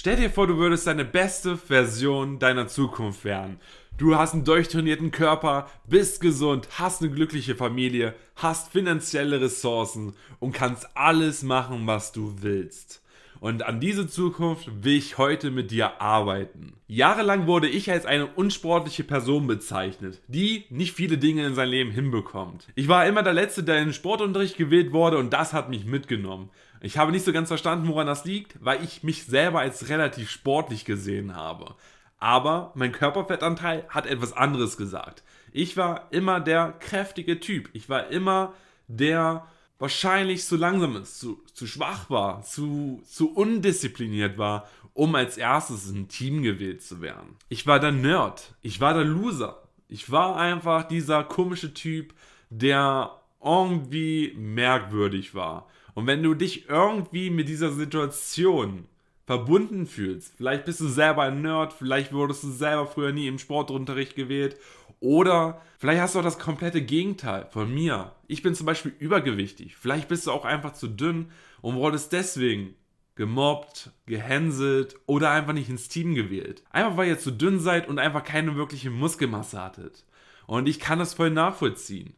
Stell dir vor, du würdest deine beste Version deiner Zukunft werden. Du hast einen durchtrainierten Körper, bist gesund, hast eine glückliche Familie, hast finanzielle Ressourcen und kannst alles machen, was du willst. Und an diese Zukunft will ich heute mit dir arbeiten. Jahrelang wurde ich als eine unsportliche Person bezeichnet, die nicht viele Dinge in sein Leben hinbekommt. Ich war immer der Letzte, der in den Sportunterricht gewählt wurde und das hat mich mitgenommen. Ich habe nicht so ganz verstanden, woran das liegt, weil ich mich selber als relativ sportlich gesehen habe. Aber mein Körperfettanteil hat etwas anderes gesagt. Ich war immer der kräftige Typ. Ich war immer der wahrscheinlich zu langsam ist, zu, zu schwach war, zu, zu undiszipliniert war, um als erstes in ein Team gewählt zu werden. Ich war der Nerd. Ich war der Loser. Ich war einfach dieser komische Typ, der irgendwie merkwürdig war. Und wenn du dich irgendwie mit dieser Situation verbunden fühlst, vielleicht bist du selber ein Nerd, vielleicht wurdest du selber früher nie im Sportunterricht gewählt oder vielleicht hast du auch das komplette Gegenteil von mir. Ich bin zum Beispiel übergewichtig, vielleicht bist du auch einfach zu dünn und wurdest deswegen gemobbt, gehänselt oder einfach nicht ins Team gewählt. Einfach weil ihr zu dünn seid und einfach keine wirkliche Muskelmasse hattet. Und ich kann das voll nachvollziehen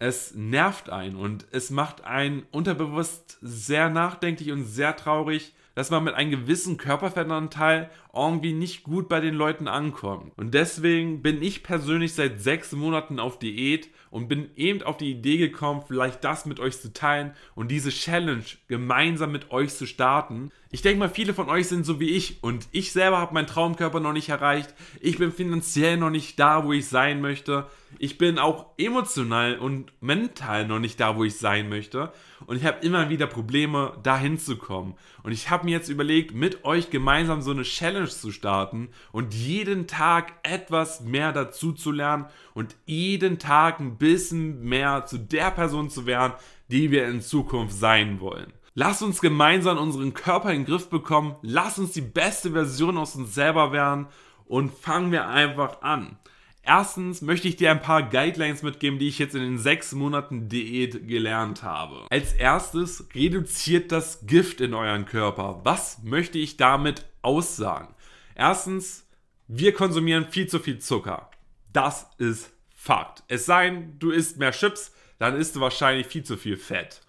es nervt einen und es macht einen unterbewusst sehr nachdenklich und sehr traurig, dass man mit einem gewissen Körperfettanteil irgendwie nicht gut bei den Leuten ankommt. Und deswegen bin ich persönlich seit sechs Monaten auf Diät und bin eben auf die Idee gekommen, vielleicht das mit euch zu teilen und diese Challenge gemeinsam mit euch zu starten. Ich denke mal, viele von euch sind so wie ich und ich selber habe meinen Traumkörper noch nicht erreicht. Ich bin finanziell noch nicht da, wo ich sein möchte. Ich bin auch emotional und mental noch nicht da, wo ich sein möchte. Und ich habe immer wieder Probleme, da hinzukommen. Und ich habe mir jetzt überlegt, mit euch gemeinsam so eine Challenge zu starten und jeden Tag etwas mehr dazu zu lernen und jeden Tag ein bisschen mehr zu der Person zu werden, die wir in Zukunft sein wollen. Lass uns gemeinsam unseren Körper in den Griff bekommen. Lass uns die beste Version aus uns selber werden und fangen wir einfach an. Erstens möchte ich dir ein paar Guidelines mitgeben, die ich jetzt in den sechs Monaten Diät gelernt habe. Als erstes reduziert das Gift in euren Körper. Was möchte ich damit aussagen? Erstens, wir konsumieren viel zu viel Zucker. Das ist Fakt. Es sei denn, du isst mehr Chips, dann isst du wahrscheinlich viel zu viel Fett.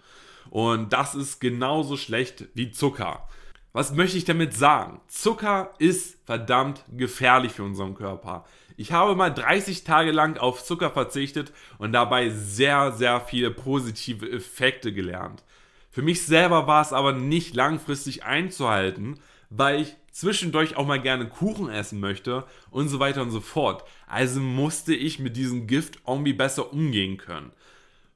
Und das ist genauso schlecht wie Zucker. Was möchte ich damit sagen? Zucker ist verdammt gefährlich für unseren Körper. Ich habe mal 30 Tage lang auf Zucker verzichtet und dabei sehr, sehr viele positive Effekte gelernt. Für mich selber war es aber nicht langfristig einzuhalten, weil ich zwischendurch auch mal gerne Kuchen essen möchte und so weiter und so fort. Also musste ich mit diesem Gift irgendwie besser umgehen können.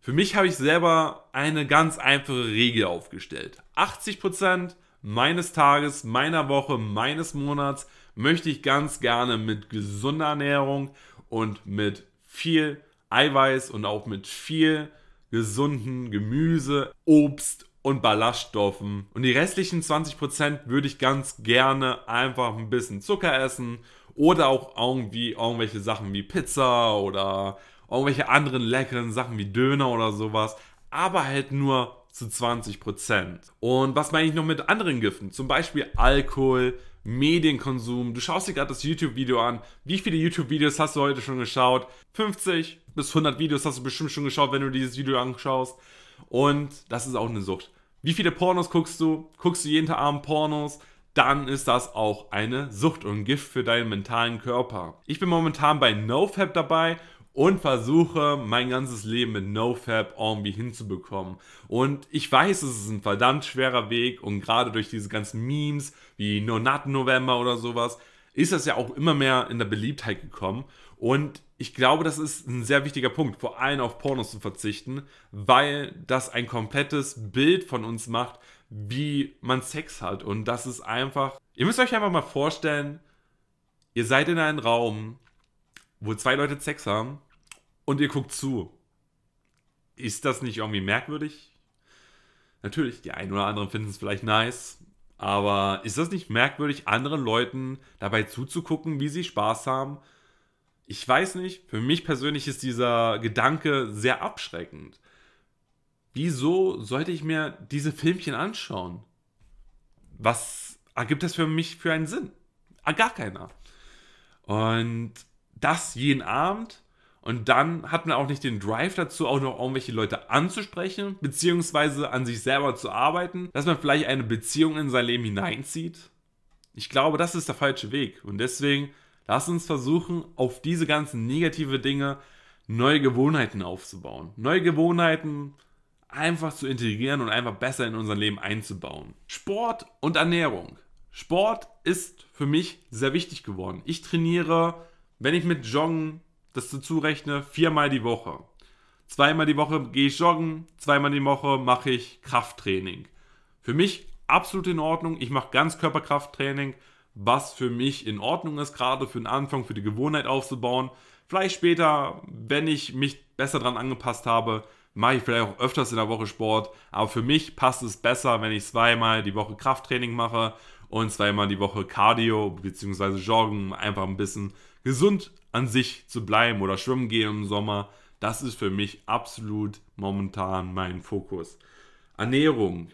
Für mich habe ich selber eine ganz einfache Regel aufgestellt. 80% meines Tages, meiner Woche, meines Monats möchte ich ganz gerne mit gesunder Ernährung und mit viel Eiweiß und auch mit viel gesunden Gemüse, Obst und Ballaststoffen. Und die restlichen 20% würde ich ganz gerne einfach ein bisschen Zucker essen oder auch irgendwie irgendwelche Sachen wie Pizza oder irgendwelche anderen leckeren Sachen wie Döner oder sowas. Aber halt nur zu 20%. Und was meine ich noch mit anderen Giften? Zum Beispiel Alkohol, Medienkonsum. Du schaust dir gerade das YouTube-Video an. Wie viele YouTube-Videos hast du heute schon geschaut? 50 bis 100 Videos hast du bestimmt schon geschaut, wenn du dieses Video anschaust. Und das ist auch eine Sucht. Wie viele Pornos guckst du? Guckst du jeden Abend Pornos? Dann ist das auch eine Sucht und Gift für deinen mentalen Körper. Ich bin momentan bei NoFap dabei und versuche mein ganzes Leben mit NoFap irgendwie hinzubekommen. Und ich weiß, es ist ein verdammt schwerer Weg und gerade durch diese ganzen Memes wie No Nut November oder sowas ist das ja auch immer mehr in der Beliebtheit gekommen. Und ich glaube, das ist ein sehr wichtiger Punkt, vor allem auf Pornos zu verzichten, weil das ein komplettes Bild von uns macht, wie man Sex hat. Und das ist einfach. Ihr müsst euch einfach mal vorstellen, ihr seid in einem Raum, wo zwei Leute Sex haben und ihr guckt zu. Ist das nicht irgendwie merkwürdig? Natürlich, die einen oder anderen finden es vielleicht nice, aber ist das nicht merkwürdig, anderen Leuten dabei zuzugucken, wie sie Spaß haben? Ich weiß nicht, für mich persönlich ist dieser Gedanke sehr abschreckend. Wieso sollte ich mir diese Filmchen anschauen? Was ergibt das für mich für einen Sinn? Ah, gar keiner. Und das jeden Abend. Und dann hat man auch nicht den Drive dazu, auch noch irgendwelche Leute anzusprechen, beziehungsweise an sich selber zu arbeiten, dass man vielleicht eine Beziehung in sein Leben hineinzieht. Ich glaube, das ist der falsche Weg. Und deswegen lass uns versuchen, auf diese ganzen negative Dinge neue Gewohnheiten aufzubauen. Neue Gewohnheiten einfach zu integrieren und einfach besser in unser Leben einzubauen. Sport und Ernährung. Sport ist für mich sehr wichtig geworden. Ich trainiere wenn ich mit Joggen das dazu rechne, viermal die Woche. Zweimal die Woche gehe ich joggen, zweimal die Woche mache ich Krafttraining. Für mich absolut in Ordnung. Ich mache Ganzkörperkrafttraining, was für mich in Ordnung ist, gerade für den Anfang, für die Gewohnheit aufzubauen. Vielleicht später, wenn ich mich besser daran angepasst habe, mache ich vielleicht auch öfters in der Woche Sport. Aber für mich passt es besser, wenn ich zweimal die Woche Krafttraining mache und zweimal die Woche Cardio bzw. Joggen, einfach ein bisschen gesund an sich zu bleiben oder schwimmen gehen im Sommer, das ist für mich absolut momentan mein Fokus. Ernährung.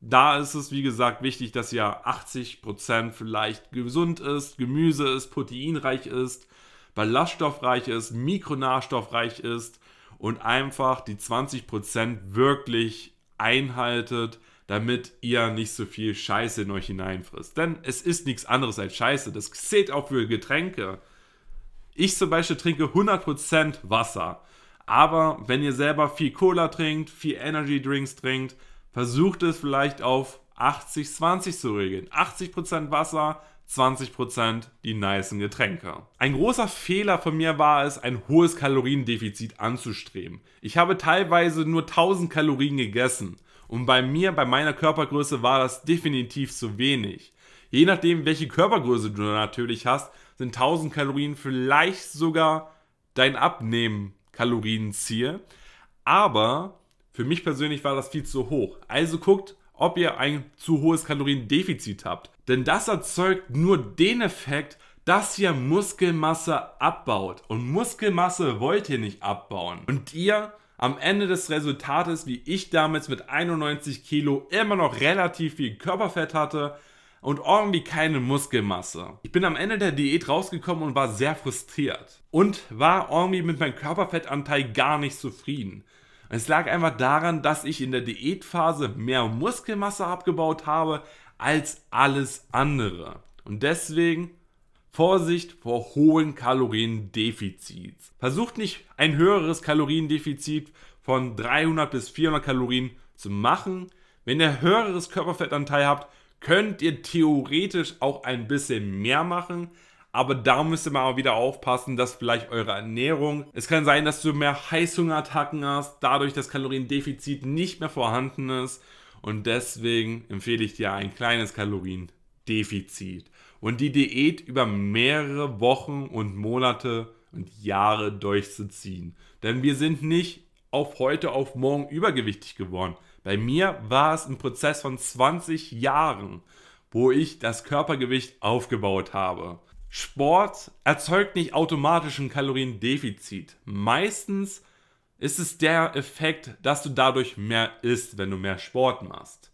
Da ist es, wie gesagt, wichtig, dass ja 80% vielleicht gesund ist, Gemüse ist, proteinreich ist, ballaststoffreich ist, mikronahstoffreich ist und einfach die 20% wirklich einhaltet, damit ihr nicht so viel Scheiße in euch hineinfrisst. Denn es ist nichts anderes als Scheiße. Das zählt auch für Getränke. Ich zum Beispiel trinke 100% Wasser. Aber wenn ihr selber viel Cola trinkt, viel Energy Drinks trinkt, versucht es vielleicht auf 80-20 zu regeln. 80% Wasser, 20% die nicen Getränke. Ein großer Fehler von mir war es, ein hohes Kaloriendefizit anzustreben. Ich habe teilweise nur 1000 Kalorien gegessen. Und bei mir, bei meiner Körpergröße, war das definitiv zu wenig. Je nachdem, welche Körpergröße du natürlich hast, sind 1000 Kalorien vielleicht sogar dein Abnehmen-Kalorienziel. Aber für mich persönlich war das viel zu hoch. Also guckt, ob ihr ein zu hohes Kaloriendefizit habt. Denn das erzeugt nur den Effekt, dass ihr Muskelmasse abbaut. Und Muskelmasse wollt ihr nicht abbauen. Und ihr am Ende des Resultates, wie ich damals mit 91 Kilo immer noch relativ viel Körperfett hatte, und irgendwie keine Muskelmasse. Ich bin am Ende der Diät rausgekommen und war sehr frustriert. Und war irgendwie mit meinem Körperfettanteil gar nicht zufrieden. Es lag einfach daran, dass ich in der Diätphase mehr Muskelmasse abgebaut habe als alles andere. Und deswegen Vorsicht vor hohen Kaloriendefizits. Versucht nicht ein höheres Kaloriendefizit von 300 bis 400 Kalorien zu machen. Wenn ihr höheres Körperfettanteil habt, könnt ihr theoretisch auch ein bisschen mehr machen. Aber da müsst ihr mal wieder aufpassen, dass vielleicht eure Ernährung. Es kann sein, dass du mehr Heißhungerattacken hast, dadurch das Kaloriendefizit nicht mehr vorhanden ist. Und deswegen empfehle ich dir ein kleines Kaloriendefizit. Und die Diät über mehrere Wochen und Monate und Jahre durchzuziehen. Denn wir sind nicht auf heute auf morgen übergewichtig geworden. Bei mir war es ein Prozess von 20 Jahren, wo ich das Körpergewicht aufgebaut habe. Sport erzeugt nicht automatisch ein Kaloriendefizit. Meistens ist es der Effekt, dass du dadurch mehr isst, wenn du mehr Sport machst.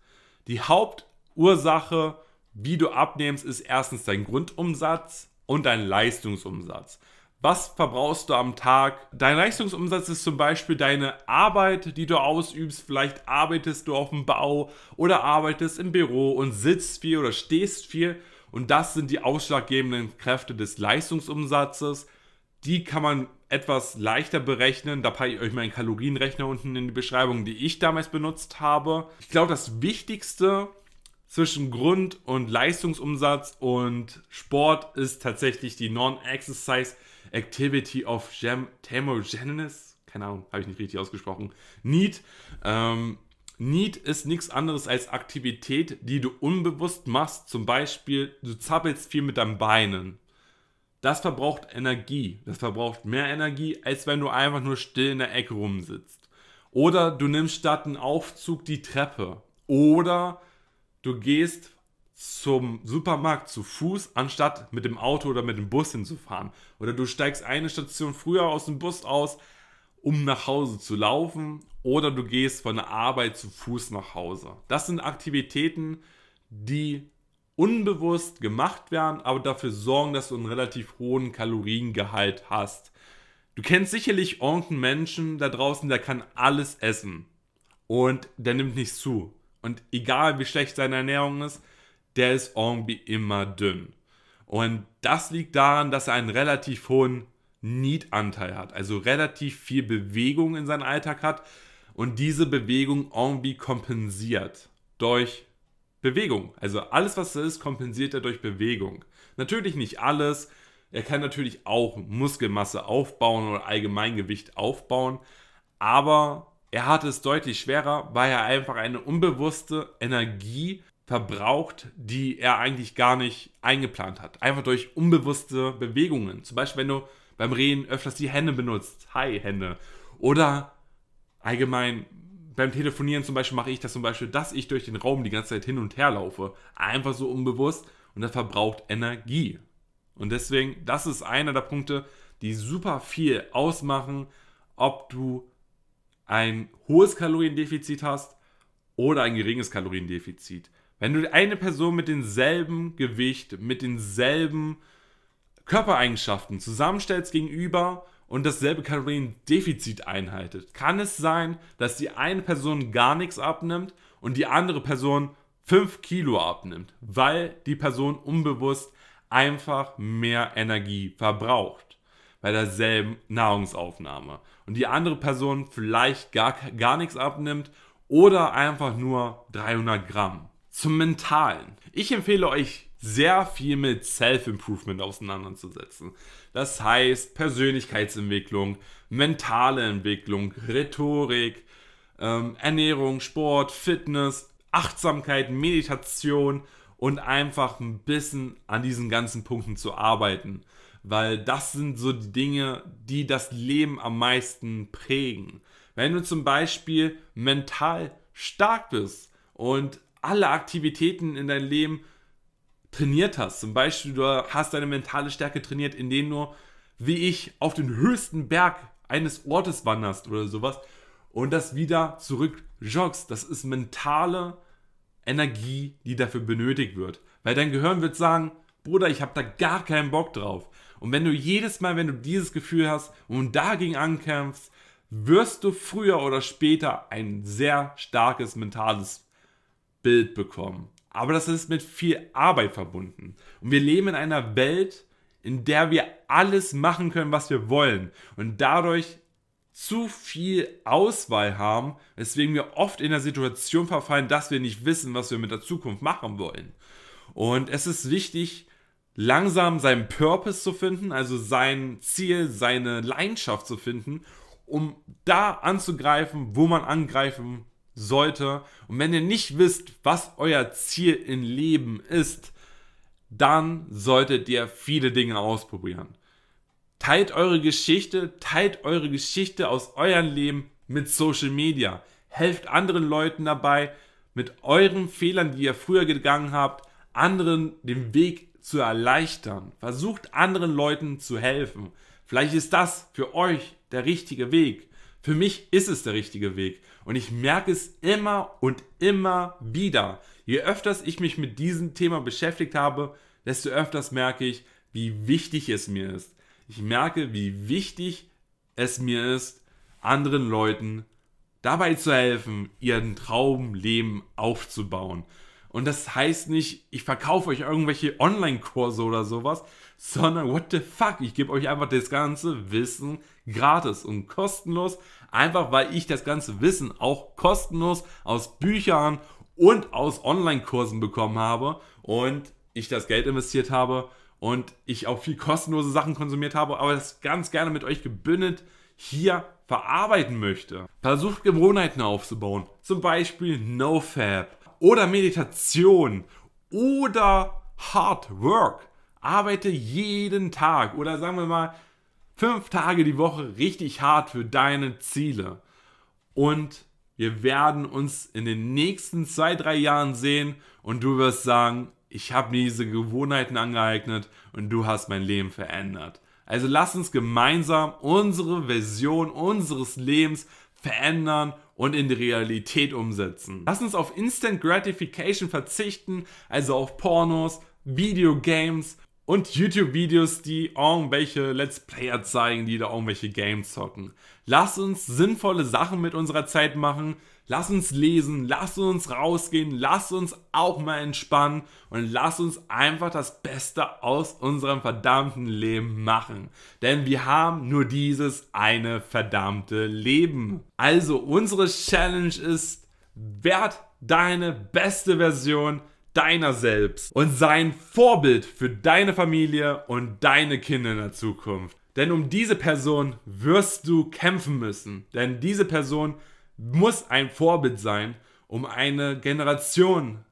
Die Hauptursache, wie du abnimmst, ist erstens dein Grundumsatz und dein Leistungsumsatz. Was verbrauchst du am Tag? Dein Leistungsumsatz ist zum Beispiel deine Arbeit, die du ausübst. Vielleicht arbeitest du auf dem Bau oder arbeitest im Büro und sitzt viel oder stehst viel. Und das sind die ausschlaggebenden Kräfte des Leistungsumsatzes. Die kann man etwas leichter berechnen. Da packe ich euch meinen Kalorienrechner unten in die Beschreibung, die ich damals benutzt habe. Ich glaube, das Wichtigste zwischen Grund- und Leistungsumsatz und Sport ist tatsächlich die Non-Exercise Activity of Gem Thermogenesis. Keine Ahnung, habe ich nicht richtig ausgesprochen. Need. Ähm, Need ist nichts anderes als Aktivität, die du unbewusst machst. Zum Beispiel, du zappelst viel mit deinen Beinen. Das verbraucht Energie. Das verbraucht mehr Energie, als wenn du einfach nur still in der Ecke rumsitzt. Oder du nimmst statt einen Aufzug die Treppe. Oder du gehst zum Supermarkt zu Fuß, anstatt mit dem Auto oder mit dem Bus hinzufahren. Oder du steigst eine Station früher aus dem Bus aus, um nach Hause zu laufen. Oder du gehst von der Arbeit zu Fuß nach Hause. Das sind Aktivitäten, die unbewusst gemacht werden, aber dafür sorgen, dass du einen relativ hohen Kaloriengehalt hast. Du kennst sicherlich irgendeinen Menschen da draußen, der kann alles essen und der nimmt nicht zu. Und egal wie schlecht seine Ernährung ist, der ist irgendwie immer dünn. Und das liegt daran, dass er einen relativ hohen Need-Anteil hat, also relativ viel Bewegung in seinem Alltag hat und diese Bewegung irgendwie kompensiert durch Bewegung. Also alles, was es ist, kompensiert er durch Bewegung. Natürlich nicht alles. Er kann natürlich auch Muskelmasse aufbauen oder Allgemeingewicht aufbauen, aber er hat es deutlich schwerer, weil er einfach eine unbewusste Energie verbraucht, die er eigentlich gar nicht eingeplant hat. Einfach durch unbewusste Bewegungen. Zum Beispiel, wenn du beim Reden öfters die Hände benutzt. Hi, Hände. Oder allgemein beim Telefonieren zum Beispiel mache ich das zum Beispiel, dass ich durch den Raum die ganze Zeit hin und her laufe. Einfach so unbewusst und das verbraucht Energie. Und deswegen, das ist einer der Punkte, die super viel ausmachen, ob du ein hohes Kaloriendefizit hast oder ein geringes Kaloriendefizit. Wenn du eine Person mit demselben Gewicht, mit denselben Körpereigenschaften zusammenstellst gegenüber und dasselbe Kaloriendefizit einhaltet, kann es sein, dass die eine Person gar nichts abnimmt und die andere Person 5 Kilo abnimmt, weil die Person unbewusst einfach mehr Energie verbraucht bei derselben Nahrungsaufnahme. Und die andere Person vielleicht gar, gar nichts abnimmt oder einfach nur 300 Gramm. Zum Mentalen. Ich empfehle euch sehr viel mit Self-Improvement auseinanderzusetzen. Das heißt Persönlichkeitsentwicklung, mentale Entwicklung, Rhetorik, ähm, Ernährung, Sport, Fitness, Achtsamkeit, Meditation und einfach ein bisschen an diesen ganzen Punkten zu arbeiten. Weil das sind so die Dinge, die das Leben am meisten prägen. Wenn du zum Beispiel mental stark bist und alle Aktivitäten in deinem Leben trainiert hast. Zum Beispiel, du hast deine mentale Stärke trainiert, indem du, wie ich, auf den höchsten Berg eines Ortes wanderst oder sowas und das wieder zurück joggst. Das ist mentale Energie, die dafür benötigt wird. Weil dein Gehirn wird sagen, Bruder, ich habe da gar keinen Bock drauf. Und wenn du jedes Mal, wenn du dieses Gefühl hast und dagegen ankämpfst, wirst du früher oder später ein sehr starkes mentales Bild bekommen. Aber das ist mit viel Arbeit verbunden. Und wir leben in einer Welt, in der wir alles machen können, was wir wollen. Und dadurch zu viel Auswahl haben, weswegen wir oft in der Situation verfallen, dass wir nicht wissen, was wir mit der Zukunft machen wollen. Und es ist wichtig, langsam seinen Purpose zu finden, also sein Ziel, seine Leidenschaft zu finden, um da anzugreifen, wo man angreifen sollte. Und wenn ihr nicht wisst, was euer Ziel im Leben ist, dann solltet ihr viele Dinge ausprobieren. Teilt eure Geschichte, teilt eure Geschichte aus eurem Leben mit Social Media. Helft anderen Leuten dabei, mit euren Fehlern, die ihr früher gegangen habt, anderen den Weg zu erleichtern. Versucht anderen Leuten zu helfen. Vielleicht ist das für euch der richtige Weg. Für mich ist es der richtige Weg. Und ich merke es immer und immer wieder. Je öfters ich mich mit diesem Thema beschäftigt habe, desto öfters merke ich, wie wichtig es mir ist. Ich merke, wie wichtig es mir ist, anderen Leuten dabei zu helfen, ihren Traumleben aufzubauen. Und das heißt nicht, ich verkaufe euch irgendwelche Online-Kurse oder sowas, sondern what the fuck, ich gebe euch einfach das ganze Wissen gratis und kostenlos, einfach weil ich das ganze Wissen auch kostenlos aus Büchern und aus Online-Kursen bekommen habe und ich das Geld investiert habe und ich auch viel kostenlose Sachen konsumiert habe, aber das ganz gerne mit euch gebündelt hier verarbeiten möchte. Versucht Gewohnheiten aufzubauen, zum Beispiel NoFab oder Meditation oder Hard Work. Arbeite jeden Tag oder sagen wir mal fünf Tage die Woche richtig hart für deine Ziele. Und wir werden uns in den nächsten zwei, drei Jahren sehen und du wirst sagen, ich habe mir diese Gewohnheiten angeeignet und du hast mein Leben verändert. Also lass uns gemeinsam unsere Version unseres Lebens verändern und in die Realität umsetzen. Lass uns auf Instant Gratification verzichten, also auf Pornos, Videogames und YouTube-Videos, die irgendwelche Let's Player zeigen, die da irgendwelche Games zocken. Lass uns sinnvolle Sachen mit unserer Zeit machen. Lass uns lesen, lass uns rausgehen, lass uns auch mal entspannen und lass uns einfach das Beste aus unserem verdammten Leben machen. Denn wir haben nur dieses eine verdammte Leben. Also unsere Challenge ist, werd deine beste Version deiner selbst und sei ein Vorbild für deine Familie und deine Kinder in der Zukunft. Denn um diese Person wirst du kämpfen müssen. Denn diese Person muss ein Vorbild sein, um eine Generation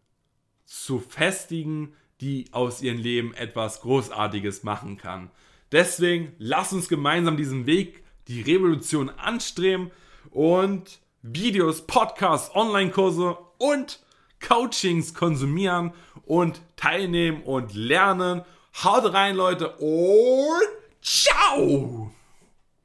zu festigen, die aus ihrem Leben etwas Großartiges machen kann. Deswegen lass uns gemeinsam diesen Weg, die Revolution anstreben und Videos, Podcasts, Online-Kurse und Coachings konsumieren und teilnehmen und lernen. Haut rein, Leute, und ciao!